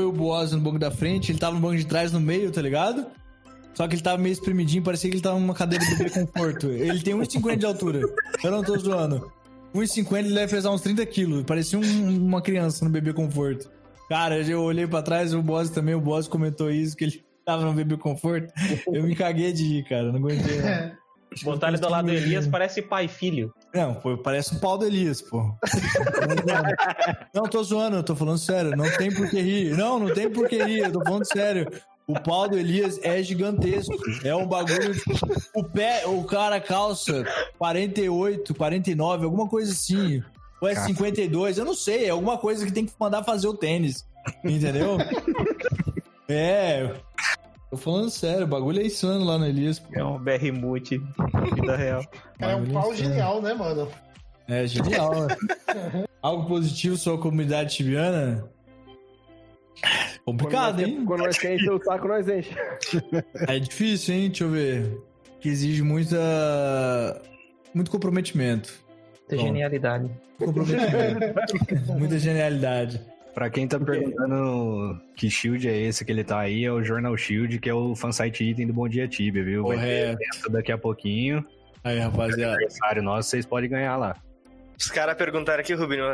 e o Boaz no banco da frente, ele tava no banco de trás no meio, tá ligado? Só que ele tava meio espremidinho, parecia que ele tava numa cadeira de bebê conforto. Ele tem 1,50 de altura. Eu não tô zoando. 1,50 ele deve pesar uns 30 quilos. Parecia um- uma criança no bebê conforto. Cara, eu olhei pra trás, o Boss também, o Boss comentou isso, que ele tava no bebê conforto. Eu me caguei de rir, cara. Não aguentei. Não. Botar ele do lado do Elias parece pai e filho. Não, pô, parece um pau do Elias, pô. Não, tô zoando, eu tô falando sério. Não tem por que rir. Não, não tem por que rir, eu tô falando sério. O pau do Elias é gigantesco. É um bagulho. O pé, o cara calça 48, 49, alguma coisa assim. Ou é 52, eu não sei. É alguma coisa que tem que mandar fazer o tênis. Entendeu? É. Tô falando sério, o bagulho é insano lá no Elias. pô. É um BR Mute, vida real. Cara, é um pau insano. genial, né, mano? É genial. né? Algo positivo sobre a comunidade tibiana? Complicado, quando nós, hein? Quando nós quer encher o saco, nós enche. É difícil, hein? Deixa eu ver. Que exige muita. Muito comprometimento. Muita Bom. genialidade. Comprometimento. muita genialidade. Pra quem tá perguntando que shield é esse que ele tá aí, é o Jornal Shield, que é o fansite item do Bom Dia Tibia, viu? Vai ter Correto. evento daqui a pouquinho. Aí, rapaziada. Aniversário nosso, vocês podem ganhar lá. Os caras perguntaram aqui, Rubinho.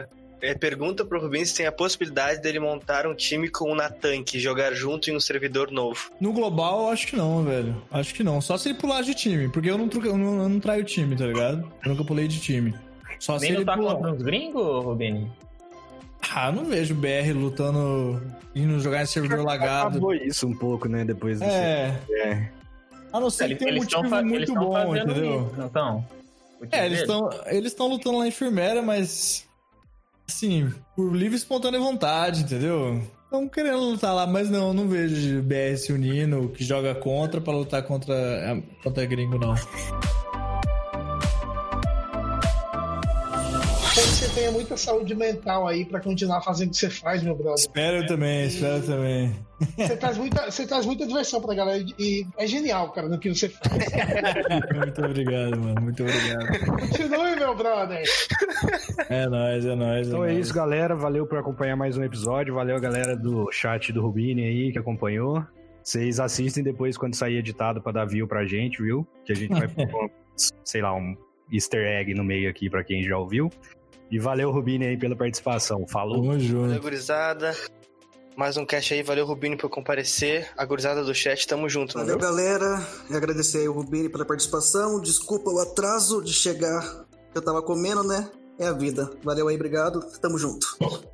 É, pergunta pro Rubinho se tem a possibilidade dele montar um time com o Natan, que jogar junto em um servidor novo. No global, eu acho que não, velho. Acho que não. Só se ele pular de time. Porque eu não, truque- eu não, eu não traio time, tá ligado? Eu nunca pulei de time. Só se Nem ele lutar pular. contra uns gringos, Rubini? Ah, eu não vejo o BR lutando, indo jogar em servidor lagado. Acabou isso um pouco, né? Depois do É. É. A não ser que tenha um tão motivo eles muito tão bom, entendeu? isso, não tão? O time É, eles estão eles lutando lá em enfermeira, mas assim, por livre e espontânea vontade, entendeu? Estão querendo lutar lá, mas não, não vejo BR se unindo, que joga contra pra lutar contra contra gringo não. Você tenha muita saúde mental aí pra continuar fazendo o que você faz, meu brother. Espero também, espero também. Você traz muita, você traz muita diversão pra galera e é genial, cara, no que você faz. muito obrigado, mano, muito obrigado. Continue, meu brother. É nóis, é nóis. Então é nóis. isso, galera. Valeu por acompanhar mais um episódio. Valeu a galera do chat do Rubini aí que acompanhou. Vocês assistem depois quando sair editado pra dar view pra gente, viu? Que a gente vai pôr, sei lá, um easter egg no meio aqui pra quem já ouviu. E valeu, Rubini, aí pela participação. Falou. Tamo Valeu, junto. gurizada. Mais um cast aí. Valeu, Rubinho, por comparecer. A gurizada do chat, tamo junto, Valeu, valeu? galera. E agradecer aí o Rubini pela participação. Desculpa o atraso de chegar. Eu tava comendo, né? É a vida. Valeu aí, obrigado. Tamo junto.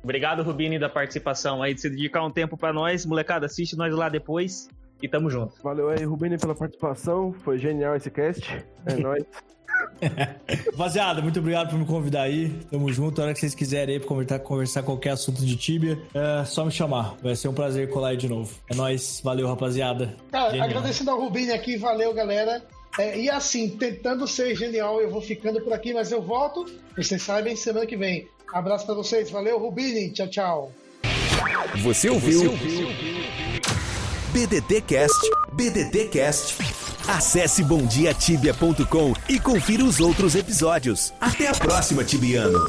Obrigado, Rubini, da participação aí, de se dedicar um tempo pra nós. Molecada, assiste nós lá depois e tamo junto. Valeu aí, Rubini, pela participação. Foi genial esse cast. É nóis. Rapaziada, muito obrigado por me convidar aí. Tamo junto. A hora que vocês quiserem aí pra conversar, conversar qualquer assunto de Tibia, é só me chamar. Vai ser um prazer colar aí de novo. É nóis. Valeu, rapaziada. Cara, Genial. agradecendo ao Rubinho aqui, valeu, galera. É, e assim, tentando ser genial, eu vou ficando por aqui, mas eu volto, vocês sabem, semana que vem. Abraço pra vocês, valeu, Rubini, tchau, tchau. Você ouviu? BDT Cast, BDT Cast. Acesse bomdiatibia.com e confira os outros episódios. Até a próxima, Tibiano.